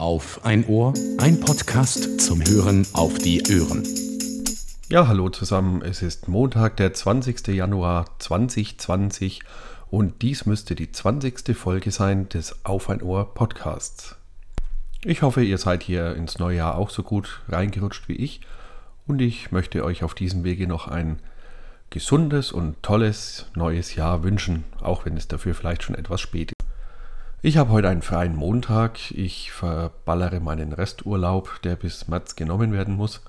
Auf ein Ohr, ein Podcast zum Hören auf die Ohren. Ja, hallo zusammen. Es ist Montag, der 20. Januar 2020 und dies müsste die 20. Folge sein des Auf ein Ohr Podcasts. Ich hoffe, ihr seid hier ins neue Jahr auch so gut reingerutscht wie ich und ich möchte euch auf diesem Wege noch ein gesundes und tolles neues Jahr wünschen, auch wenn es dafür vielleicht schon etwas spät ist. Ich habe heute einen freien Montag. Ich verballere meinen Resturlaub, der bis März genommen werden muss.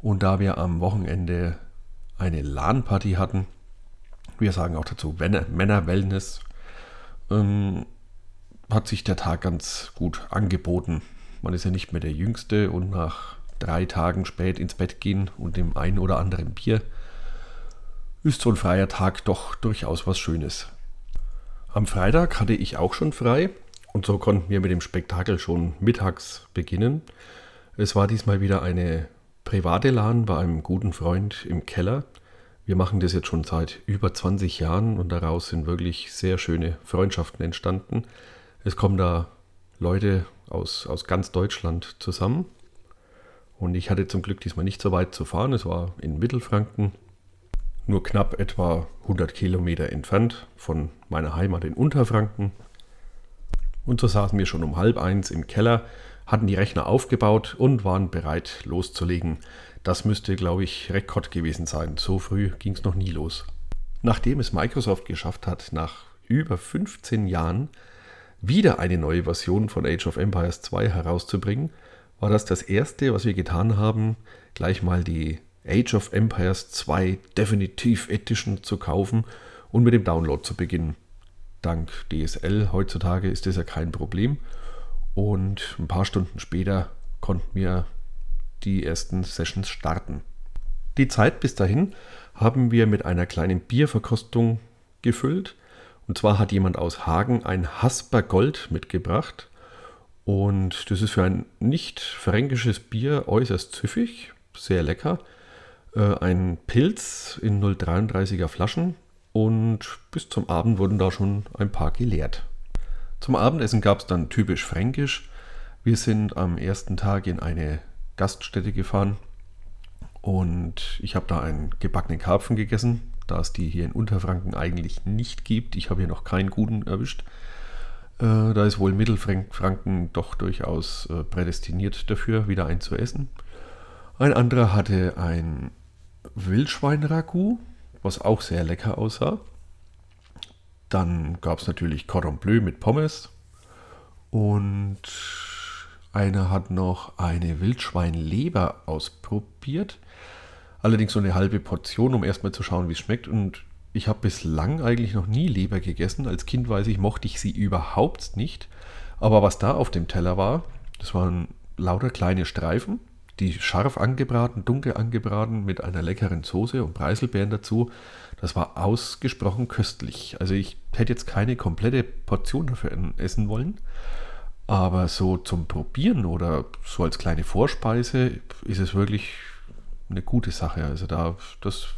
Und da wir am Wochenende eine LAN-Party hatten, wir sagen auch dazu Männer-Wellness, ähm, hat sich der Tag ganz gut angeboten. Man ist ja nicht mehr der Jüngste und nach drei Tagen spät ins Bett gehen und dem ein oder anderen Bier ist so ein freier Tag doch durchaus was Schönes. Am Freitag hatte ich auch schon frei und so konnten wir mit dem Spektakel schon mittags beginnen. Es war diesmal wieder eine private LAN bei einem guten Freund im Keller. Wir machen das jetzt schon seit über 20 Jahren und daraus sind wirklich sehr schöne Freundschaften entstanden. Es kommen da Leute aus, aus ganz Deutschland zusammen. Und ich hatte zum Glück diesmal nicht so weit zu fahren. Es war in Mittelfranken nur knapp etwa 100 Kilometer entfernt von meiner Heimat in Unterfranken. Und so saßen wir schon um halb eins im Keller, hatten die Rechner aufgebaut und waren bereit loszulegen. Das müsste, glaube ich, Rekord gewesen sein. So früh ging es noch nie los. Nachdem es Microsoft geschafft hat, nach über 15 Jahren wieder eine neue Version von Age of Empires 2 herauszubringen, war das das erste, was wir getan haben, gleich mal die Age of Empires 2 Definitive Edition zu kaufen und mit dem Download zu beginnen. Dank DSL heutzutage ist das ja kein Problem. Und ein paar Stunden später konnten wir die ersten Sessions starten. Die Zeit bis dahin haben wir mit einer kleinen Bierverkostung gefüllt. Und zwar hat jemand aus Hagen ein Hasper Gold mitgebracht. Und das ist für ein nicht fränkisches Bier äußerst süffig, sehr lecker äh, ein Pilz in 0,33er Flaschen und bis zum Abend wurden da schon ein paar geleert. Zum Abendessen gab es dann typisch fränkisch. Wir sind am ersten Tag in eine Gaststätte gefahren und ich habe da einen gebackenen Karpfen gegessen, da es die hier in Unterfranken eigentlich nicht gibt. Ich habe hier noch keinen guten erwischt. Äh, da ist wohl Mittelfranken doch durchaus äh, prädestiniert dafür, wieder einen zu essen. Ein anderer hatte ein Wildschwein-Ragout, was auch sehr lecker aussah. Dann gab es natürlich Cordon Bleu mit Pommes. Und einer hat noch eine Wildschweinleber ausprobiert. Allerdings so eine halbe Portion, um erstmal zu schauen, wie es schmeckt. Und ich habe bislang eigentlich noch nie Leber gegessen. Als Kind weiß ich, mochte ich sie überhaupt nicht. Aber was da auf dem Teller war, das waren lauter kleine Streifen die scharf angebraten, dunkel angebraten mit einer leckeren Soße und Preiselbeeren dazu. Das war ausgesprochen köstlich. Also ich hätte jetzt keine komplette Portion dafür essen wollen. Aber so zum Probieren oder so als kleine Vorspeise ist es wirklich eine gute Sache. Also da, das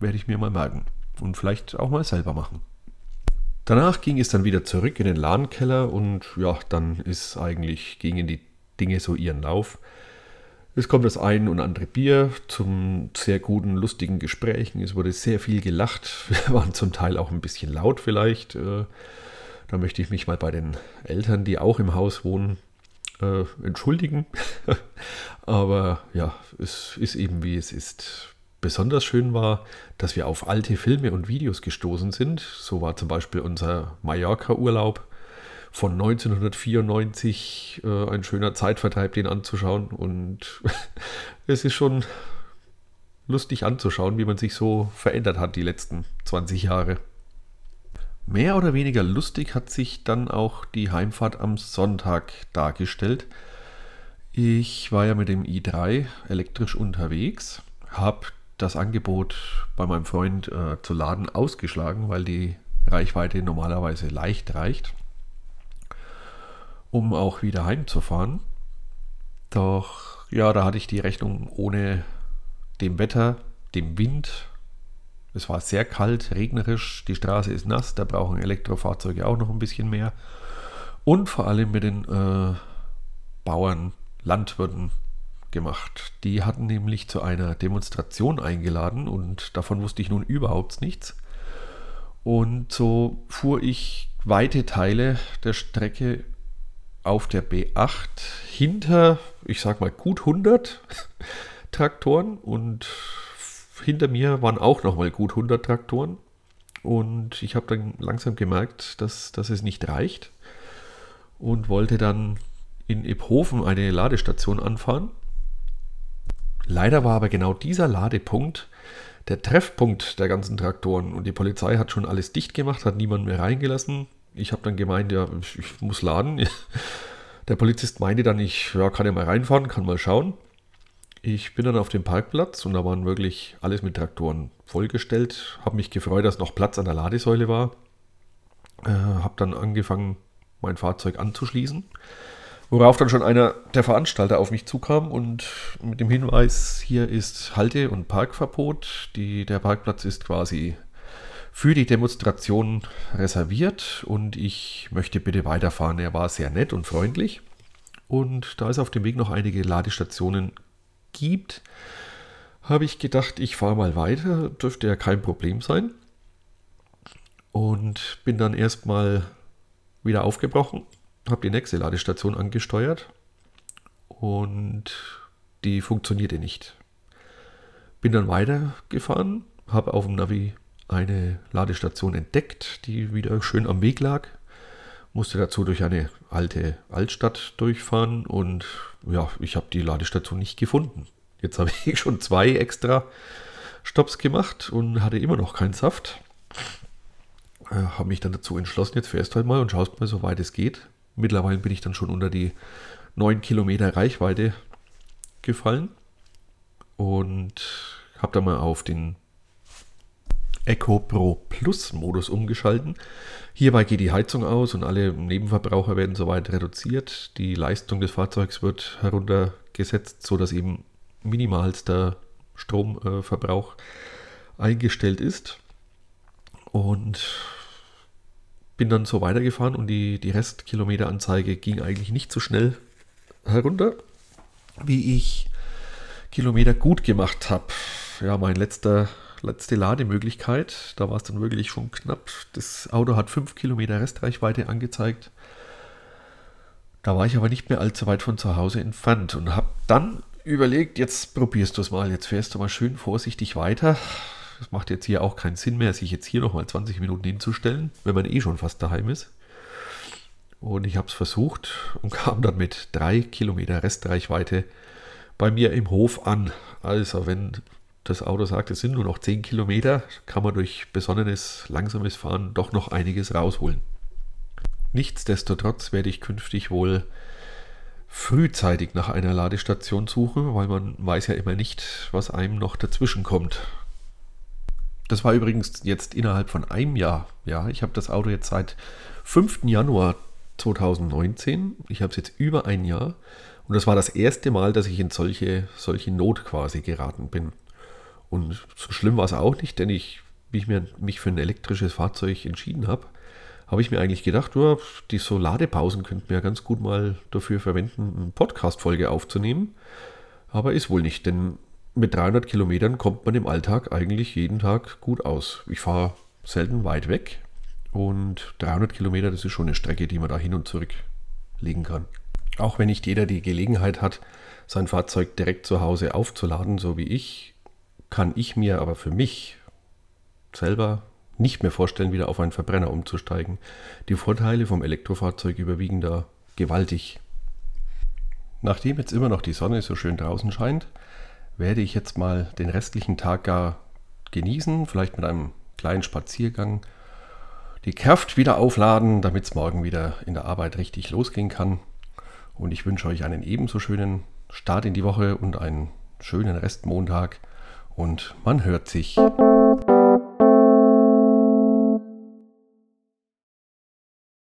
werde ich mir mal merken und vielleicht auch mal selber machen. Danach ging es dann wieder zurück in den Ladenkeller und ja, dann ist eigentlich gingen die Dinge so ihren Lauf. Es kommt das ein und andere Bier zum sehr guten, lustigen Gesprächen. Es wurde sehr viel gelacht. Wir waren zum Teil auch ein bisschen laut vielleicht. Äh, da möchte ich mich mal bei den Eltern, die auch im Haus wohnen, äh, entschuldigen. Aber ja, es ist eben wie es ist. Besonders schön war, dass wir auf alte Filme und Videos gestoßen sind. So war zum Beispiel unser Mallorca-Urlaub von 1994 äh, ein schöner Zeitvertreib, den anzuschauen. Und es ist schon lustig anzuschauen, wie man sich so verändert hat die letzten 20 Jahre. Mehr oder weniger lustig hat sich dann auch die Heimfahrt am Sonntag dargestellt. Ich war ja mit dem i3 elektrisch unterwegs, habe das Angebot bei meinem Freund äh, zu laden ausgeschlagen, weil die Reichweite normalerweise leicht reicht um auch wieder heimzufahren. Doch ja, da hatte ich die Rechnung ohne dem Wetter, dem Wind. Es war sehr kalt, regnerisch, die Straße ist nass, da brauchen Elektrofahrzeuge auch noch ein bisschen mehr. Und vor allem mit den äh, Bauern, Landwirten gemacht. Die hatten nämlich zu einer Demonstration eingeladen und davon wusste ich nun überhaupt nichts. Und so fuhr ich weite Teile der Strecke auf der B8 hinter, ich sag mal, gut 100 Traktoren und hinter mir waren auch nochmal gut 100 Traktoren. Und ich habe dann langsam gemerkt, dass, dass es nicht reicht und wollte dann in Iphofen eine Ladestation anfahren. Leider war aber genau dieser Ladepunkt der Treffpunkt der ganzen Traktoren und die Polizei hat schon alles dicht gemacht, hat niemanden mehr reingelassen. Ich habe dann gemeint, ja, ich muss laden. Der Polizist meinte dann, ich ja, kann ja mal reinfahren, kann mal schauen. Ich bin dann auf dem Parkplatz und da waren wirklich alles mit Traktoren vollgestellt. Habe mich gefreut, dass noch Platz an der Ladesäule war. Äh, habe dann angefangen, mein Fahrzeug anzuschließen. Worauf dann schon einer der Veranstalter auf mich zukam und mit dem Hinweis, hier ist Halte- und Parkverbot. Die, der Parkplatz ist quasi für die Demonstration reserviert und ich möchte bitte weiterfahren. Er war sehr nett und freundlich. Und da es auf dem Weg noch einige Ladestationen gibt, habe ich gedacht, ich fahre mal weiter. Dürfte ja kein Problem sein. Und bin dann erstmal wieder aufgebrochen, habe die nächste Ladestation angesteuert und die funktionierte nicht. Bin dann weitergefahren, habe auf dem Navi eine Ladestation entdeckt, die wieder schön am Weg lag. Musste dazu durch eine alte Altstadt durchfahren und ja, ich habe die Ladestation nicht gefunden. Jetzt habe ich schon zwei extra Stops gemacht und hatte immer noch keinen Saft. Äh, habe mich dann dazu entschlossen, jetzt fährst halt mal und schaust mal, so weit es geht. Mittlerweile bin ich dann schon unter die 9 Kilometer Reichweite gefallen und habe dann mal auf den Eco Pro Plus Modus umgeschalten. Hierbei geht die Heizung aus und alle Nebenverbraucher werden soweit reduziert. Die Leistung des Fahrzeugs wird heruntergesetzt, sodass eben minimalster Stromverbrauch eingestellt ist. Und bin dann so weitergefahren und die, die Restkilometeranzeige ging eigentlich nicht so schnell herunter, wie ich Kilometer gut gemacht habe. Ja, mein letzter, letzte Lademöglichkeit, da war es dann wirklich schon knapp. Das Auto hat 5 Kilometer Restreichweite angezeigt. Da war ich aber nicht mehr allzu weit von zu Hause entfernt und habe dann überlegt, jetzt probierst du es mal, jetzt fährst du mal schön vorsichtig weiter. Es macht jetzt hier auch keinen Sinn mehr, sich jetzt hier nochmal 20 Minuten hinzustellen, wenn man eh schon fast daheim ist. Und ich habe es versucht und kam dann mit drei Kilometer Restreichweite bei mir im Hof an. Also wenn das Auto sagt, es sind nur noch 10 Kilometer, kann man durch besonnenes, langsames Fahren doch noch einiges rausholen. Nichtsdestotrotz werde ich künftig wohl frühzeitig nach einer Ladestation suchen, weil man weiß ja immer nicht, was einem noch dazwischen kommt. Das war übrigens jetzt innerhalb von einem Jahr. Ja, ich habe das Auto jetzt seit 5. Januar 2019. Ich habe es jetzt über ein Jahr. Und das war das erste Mal, dass ich in solche, solche Not quasi geraten bin. Und so schlimm war es auch nicht, denn ich, wie ich mir, mich für ein elektrisches Fahrzeug entschieden habe, habe ich mir eigentlich gedacht, oh, die Soladepausen könnten wir ja ganz gut mal dafür verwenden, eine Podcast-Folge aufzunehmen. Aber ist wohl nicht, denn mit 300 Kilometern kommt man im Alltag eigentlich jeden Tag gut aus. Ich fahre selten weit weg und 300 Kilometer, das ist schon eine Strecke, die man da hin und zurück legen kann. Auch wenn nicht jeder die Gelegenheit hat, sein Fahrzeug direkt zu Hause aufzuladen, so wie ich, kann ich mir aber für mich selber nicht mehr vorstellen, wieder auf einen Verbrenner umzusteigen. Die Vorteile vom Elektrofahrzeug überwiegen da gewaltig. Nachdem jetzt immer noch die Sonne so schön draußen scheint, werde ich jetzt mal den restlichen Tag gar genießen, vielleicht mit einem kleinen Spaziergang, die Kraft wieder aufladen, damit es morgen wieder in der Arbeit richtig losgehen kann. Und ich wünsche euch einen ebenso schönen Start in die Woche und einen schönen Restmontag. Und man hört sich.